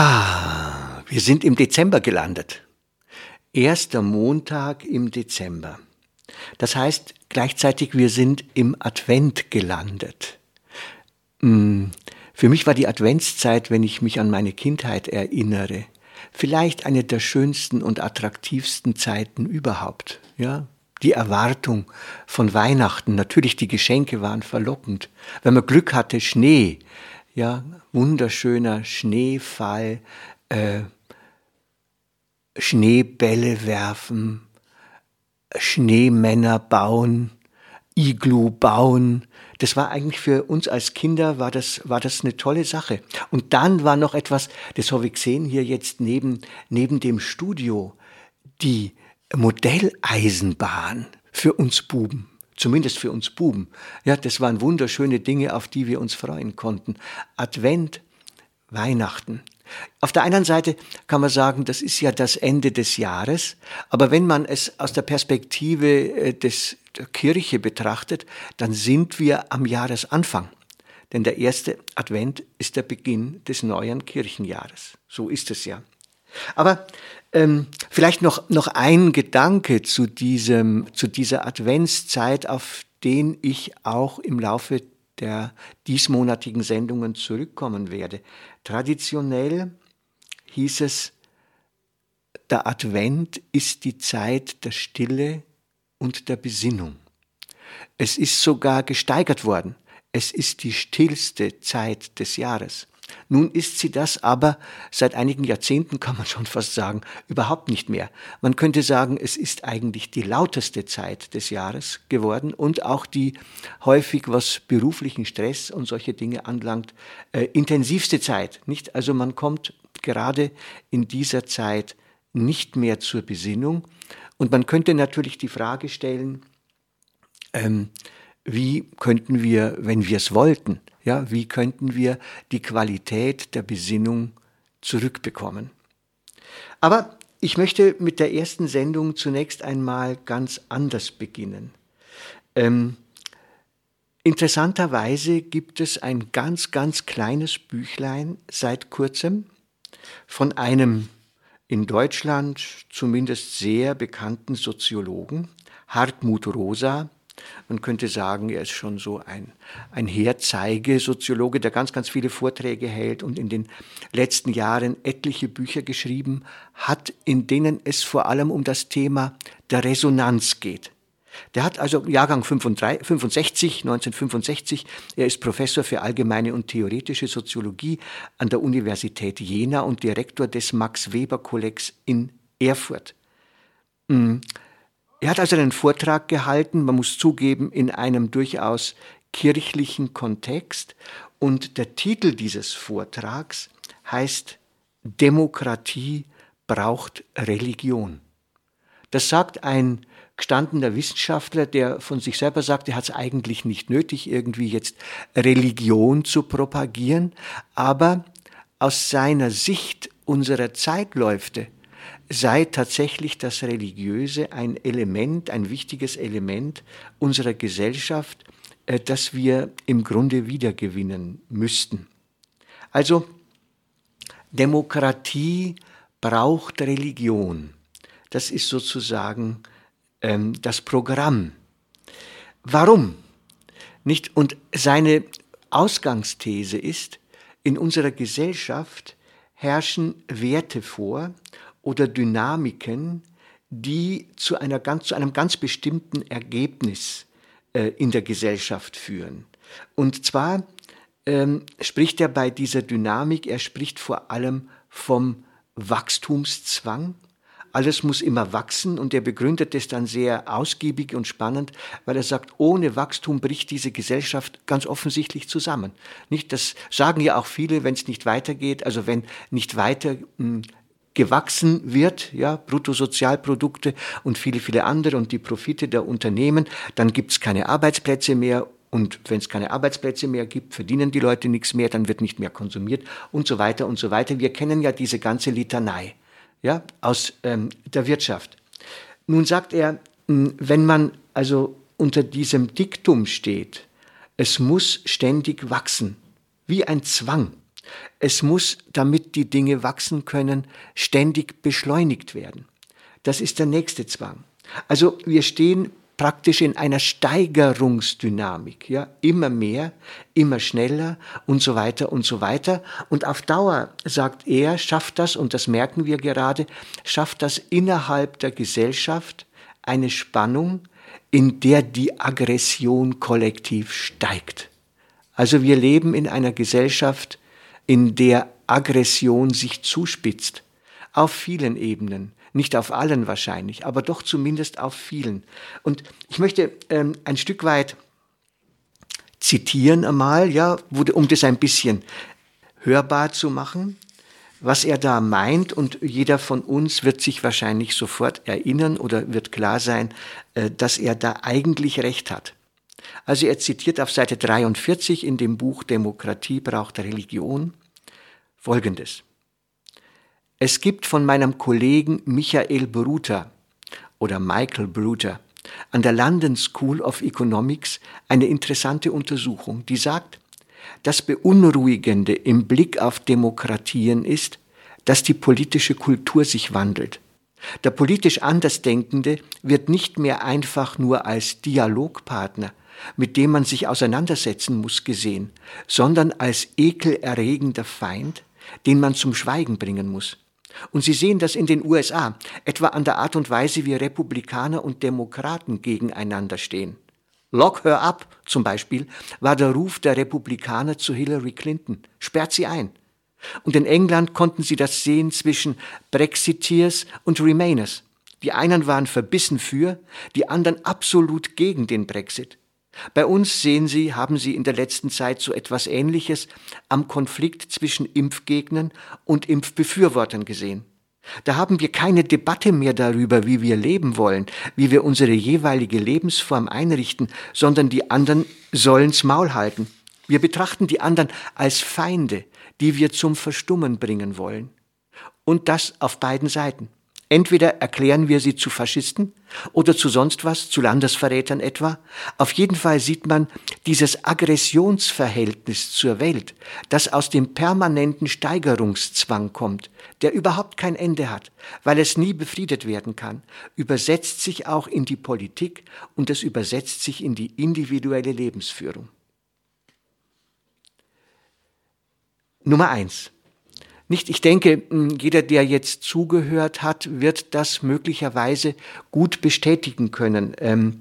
Ja, wir sind im Dezember gelandet. Erster Montag im Dezember. Das heißt gleichzeitig, wir sind im Advent gelandet. Hm, für mich war die Adventszeit, wenn ich mich an meine Kindheit erinnere, vielleicht eine der schönsten und attraktivsten Zeiten überhaupt. Ja, die Erwartung von Weihnachten, natürlich die Geschenke waren verlockend. Wenn man Glück hatte, Schnee, ja, wunderschöner Schneefall, äh, Schneebälle werfen, Schneemänner bauen, Iglu bauen. Das war eigentlich für uns als Kinder war das, war das eine tolle Sache. Und dann war noch etwas, das habe ich gesehen hier jetzt neben, neben dem Studio, die Modelleisenbahn für uns Buben. Zumindest für uns Buben. Ja, das waren wunderschöne Dinge, auf die wir uns freuen konnten. Advent, Weihnachten. Auf der einen Seite kann man sagen, das ist ja das Ende des Jahres, aber wenn man es aus der Perspektive äh, des, der Kirche betrachtet, dann sind wir am Jahresanfang. Denn der erste Advent ist der Beginn des neuen Kirchenjahres. So ist es ja. Aber ähm, vielleicht noch, noch ein Gedanke zu, diesem, zu dieser Adventszeit, auf den ich auch im Laufe der diesmonatigen Sendungen zurückkommen werde. Traditionell hieß es, der Advent ist die Zeit der Stille und der Besinnung. Es ist sogar gesteigert worden. Es ist die stillste Zeit des Jahres. Nun ist sie das aber seit einigen Jahrzehnten, kann man schon fast sagen, überhaupt nicht mehr. Man könnte sagen, es ist eigentlich die lauteste Zeit des Jahres geworden und auch die häufig, was beruflichen Stress und solche Dinge anlangt, äh, intensivste Zeit. Nicht? Also man kommt gerade in dieser Zeit nicht mehr zur Besinnung. Und man könnte natürlich die Frage stellen, ähm, wie könnten wir, wenn wir es wollten, ja, wie könnten wir die Qualität der Besinnung zurückbekommen? Aber ich möchte mit der ersten Sendung zunächst einmal ganz anders beginnen. Ähm, interessanterweise gibt es ein ganz, ganz kleines Büchlein seit kurzem von einem in Deutschland zumindest sehr bekannten Soziologen, Hartmut Rosa, man könnte sagen, er ist schon so ein, ein Herzeigesoziologe, der ganz, ganz viele Vorträge hält und in den letzten Jahren etliche Bücher geschrieben hat, in denen es vor allem um das Thema der Resonanz geht. Der hat also Jahrgang 65, 1965, er ist Professor für allgemeine und theoretische Soziologie an der Universität Jena und Direktor des Max Weber Kollegs in Erfurt. Hm. Er hat also einen Vortrag gehalten, man muss zugeben, in einem durchaus kirchlichen Kontext. Und der Titel dieses Vortrags heißt Demokratie braucht Religion. Das sagt ein gestandener Wissenschaftler, der von sich selber sagt, er hat es eigentlich nicht nötig, irgendwie jetzt Religion zu propagieren, aber aus seiner Sicht unserer Zeitläufte sei tatsächlich das Religiöse ein Element, ein wichtiges Element unserer Gesellschaft, äh, das wir im Grunde wiedergewinnen müssten. Also Demokratie braucht Religion. Das ist sozusagen ähm, das Programm. Warum? Nicht? Und seine Ausgangsthese ist, in unserer Gesellschaft herrschen Werte vor oder Dynamiken, die zu, einer ganz, zu einem ganz bestimmten Ergebnis äh, in der Gesellschaft führen. Und zwar ähm, spricht er bei dieser Dynamik, er spricht vor allem vom Wachstumszwang, alles muss immer wachsen und er begründet es dann sehr ausgiebig und spannend, weil er sagt, ohne Wachstum bricht diese Gesellschaft ganz offensichtlich zusammen. Nicht, das sagen ja auch viele, wenn es nicht weitergeht, also wenn nicht weiter hm, gewachsen wird, ja, Bruttosozialprodukte und viele, viele andere und die Profite der Unternehmen, dann gibt es keine Arbeitsplätze mehr und wenn es keine Arbeitsplätze mehr gibt, verdienen die Leute nichts mehr, dann wird nicht mehr konsumiert und so weiter und so weiter. Wir kennen ja diese ganze Litanei ja, aus ähm, der Wirtschaft. Nun sagt er, hm, wenn man also unter diesem Diktum steht, es muss ständig wachsen, wie ein Zwang, es muss, damit die Dinge wachsen können, ständig beschleunigt werden. Das ist der nächste Zwang. Also wir stehen praktisch in einer Steigerungsdynamik, ja, immer mehr, immer schneller und so weiter und so weiter. Und auf Dauer, sagt er, schafft das, und das merken wir gerade, schafft das innerhalb der Gesellschaft eine Spannung, in der die Aggression kollektiv steigt. Also wir leben in einer Gesellschaft, in der Aggression sich zuspitzt, auf vielen Ebenen, nicht auf allen wahrscheinlich, aber doch zumindest auf vielen. Und ich möchte ähm, ein Stück weit zitieren einmal, ja, um das ein bisschen hörbar zu machen, was er da meint. Und jeder von uns wird sich wahrscheinlich sofort erinnern oder wird klar sein, äh, dass er da eigentlich recht hat. Also er zitiert auf Seite 43 in dem Buch Demokratie braucht Religion. Folgendes. Es gibt von meinem Kollegen Michael Bruter oder Michael Bruter an der London School of Economics eine interessante Untersuchung, die sagt, das Beunruhigende im Blick auf Demokratien ist, dass die politische Kultur sich wandelt. Der politisch Andersdenkende wird nicht mehr einfach nur als Dialogpartner, mit dem man sich auseinandersetzen muss, gesehen, sondern als ekelerregender Feind, den man zum Schweigen bringen muss. Und Sie sehen das in den USA, etwa an der Art und Weise, wie Republikaner und Demokraten gegeneinander stehen. Lock her up zum Beispiel war der Ruf der Republikaner zu Hillary Clinton. Sperrt sie ein. Und in England konnten Sie das sehen zwischen Brexiteers und Remainers. Die einen waren verbissen für, die anderen absolut gegen den Brexit. Bei uns sehen Sie, haben Sie in der letzten Zeit so etwas Ähnliches am Konflikt zwischen Impfgegnern und Impfbefürwortern gesehen. Da haben wir keine Debatte mehr darüber, wie wir leben wollen, wie wir unsere jeweilige Lebensform einrichten, sondern die anderen sollen's Maul halten. Wir betrachten die anderen als Feinde, die wir zum Verstummen bringen wollen. Und das auf beiden Seiten. Entweder erklären wir sie zu Faschisten oder zu sonst was, zu Landesverrätern etwa. Auf jeden Fall sieht man dieses Aggressionsverhältnis zur Welt, das aus dem permanenten Steigerungszwang kommt, der überhaupt kein Ende hat, weil es nie befriedet werden kann, übersetzt sich auch in die Politik und es übersetzt sich in die individuelle Lebensführung. Nummer eins. Nicht, ich denke, jeder, der jetzt zugehört hat, wird das möglicherweise gut bestätigen können. Ähm,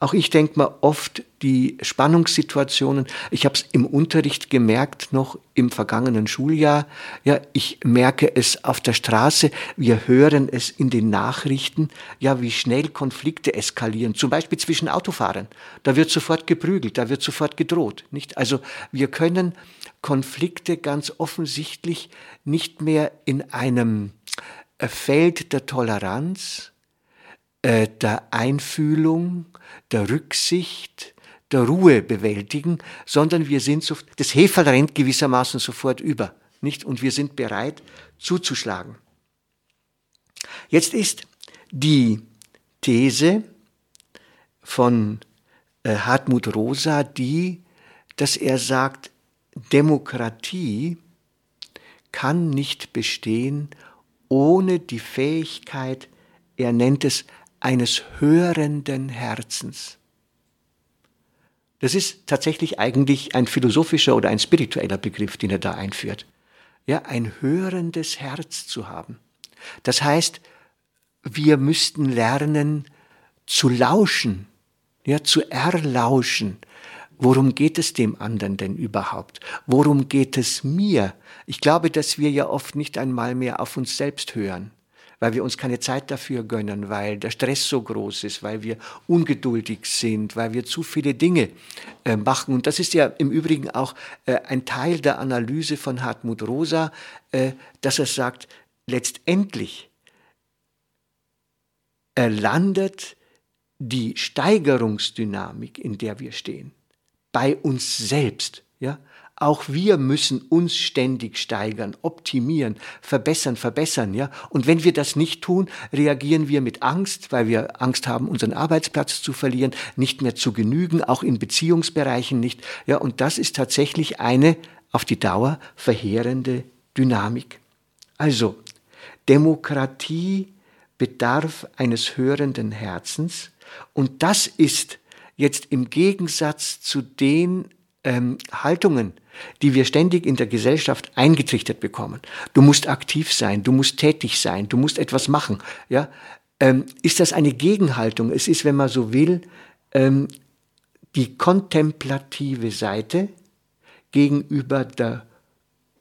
auch ich denke mal oft die Spannungssituationen. Ich habe es im Unterricht gemerkt, noch im vergangenen Schuljahr. Ja, ich merke es auf der Straße. Wir hören es in den Nachrichten. Ja, wie schnell Konflikte eskalieren. Zum Beispiel zwischen Autofahrern. Da wird sofort geprügelt, da wird sofort gedroht. Nicht? Also wir können Konflikte ganz offensichtlich nicht mehr in einem äh, Feld der Toleranz, äh, der Einfühlung, der Rücksicht, der Ruhe bewältigen, sondern wir sind so, das Heferl rennt gewissermaßen sofort über, nicht? Und wir sind bereit zuzuschlagen. Jetzt ist die These von äh, Hartmut Rosa die, dass er sagt, Demokratie kann nicht bestehen ohne die Fähigkeit, er nennt es, eines hörenden Herzens. Das ist tatsächlich eigentlich ein philosophischer oder ein spiritueller Begriff, den er da einführt. Ja, ein hörendes Herz zu haben. Das heißt, wir müssten lernen zu lauschen, ja, zu erlauschen, Worum geht es dem anderen denn überhaupt? Worum geht es mir? Ich glaube, dass wir ja oft nicht einmal mehr auf uns selbst hören. weil wir uns keine Zeit dafür gönnen, weil der Stress so groß ist, weil wir ungeduldig sind, weil wir zu viele Dinge äh, machen. Und das ist ja im Übrigen auch äh, ein Teil der Analyse von Hartmut Rosa, äh, dass er sagt, letztendlich landet die Steigerungsdynamik, in der wir stehen, bei uns selbst. Ja? Auch wir müssen uns ständig steigern, optimieren, verbessern, verbessern, ja. Und wenn wir das nicht tun, reagieren wir mit Angst, weil wir Angst haben, unseren Arbeitsplatz zu verlieren, nicht mehr zu genügen, auch in Beziehungsbereichen nicht, ja. Und das ist tatsächlich eine auf die Dauer verheerende Dynamik. Also, Demokratie bedarf eines hörenden Herzens und das ist jetzt im Gegensatz zu den ähm, Haltungen, die wir ständig in der Gesellschaft eingetrichtert bekommen. Du musst aktiv sein, du musst tätig sein, du musst etwas machen. Ja, ähm, ist das eine Gegenhaltung? Es ist, wenn man so will, ähm, die kontemplative Seite gegenüber der,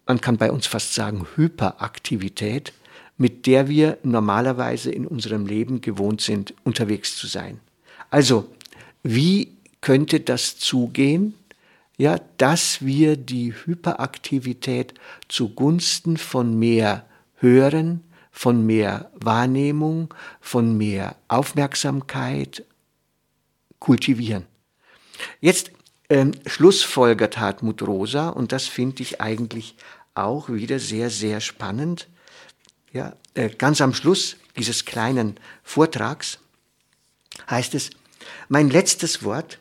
man kann bei uns fast sagen, Hyperaktivität, mit der wir normalerweise in unserem Leben gewohnt sind, unterwegs zu sein. Also, wie könnte das zugehen? ja, dass wir die Hyperaktivität zugunsten von mehr Hören, von mehr Wahrnehmung, von mehr Aufmerksamkeit kultivieren. Jetzt ähm, schlussfolgert Hartmut Rosa, und das finde ich eigentlich auch wieder sehr, sehr spannend. Ja, äh, ganz am Schluss dieses kleinen Vortrags heißt es, mein letztes Wort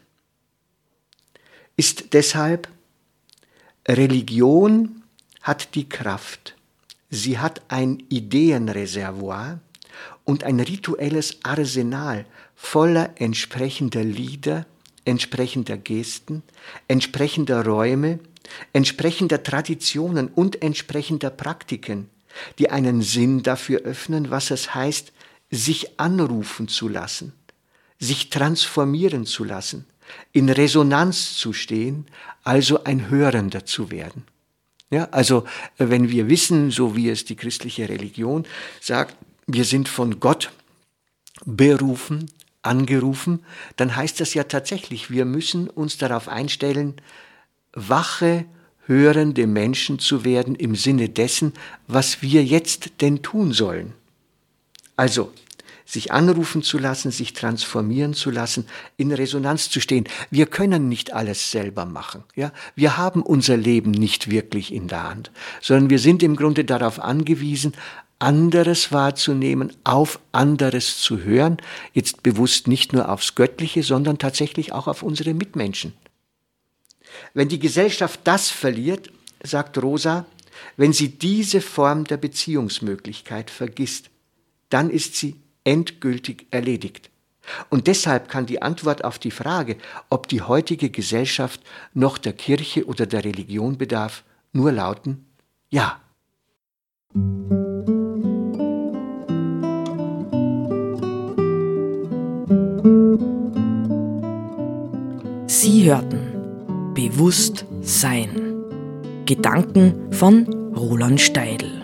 ist deshalb, Religion hat die Kraft, sie hat ein Ideenreservoir und ein rituelles Arsenal voller entsprechender Lieder, entsprechender Gesten, entsprechender Räume, entsprechender Traditionen und entsprechender Praktiken, die einen Sinn dafür öffnen, was es heißt, sich anrufen zu lassen, sich transformieren zu lassen, in Resonanz zu stehen, also ein Hörender zu werden. Ja, also äh, wenn wir wissen, so wie es die christliche Religion sagt, wir sind von Gott berufen, angerufen, dann heißt das ja tatsächlich, wir müssen uns darauf einstellen, wache, hörende Menschen zu werden im Sinne dessen, was wir jetzt denn tun sollen. Also sich anrufen zu lassen, sich transformieren zu lassen, in Resonanz zu stehen. Wir können nicht alles selber machen. Ja? Wir haben unser Leben nicht wirklich in der Hand, sondern wir sind im Grunde darauf angewiesen, anderes wahrzunehmen, auf anderes zu hören, jetzt bewusst nicht nur aufs Göttliche, sondern tatsächlich auch auf unsere Mitmenschen. Wenn die Gesellschaft das verliert, sagt Rosa, wenn sie diese Form der Beziehungsmöglichkeit vergisst, dann ist sie endgültig erledigt. Und deshalb kann die Antwort auf die Frage, ob die heutige Gesellschaft noch der Kirche oder der Religion bedarf, nur lauten Ja. Sie hörten Bewusst Sein. Gedanken von Roland Steidl.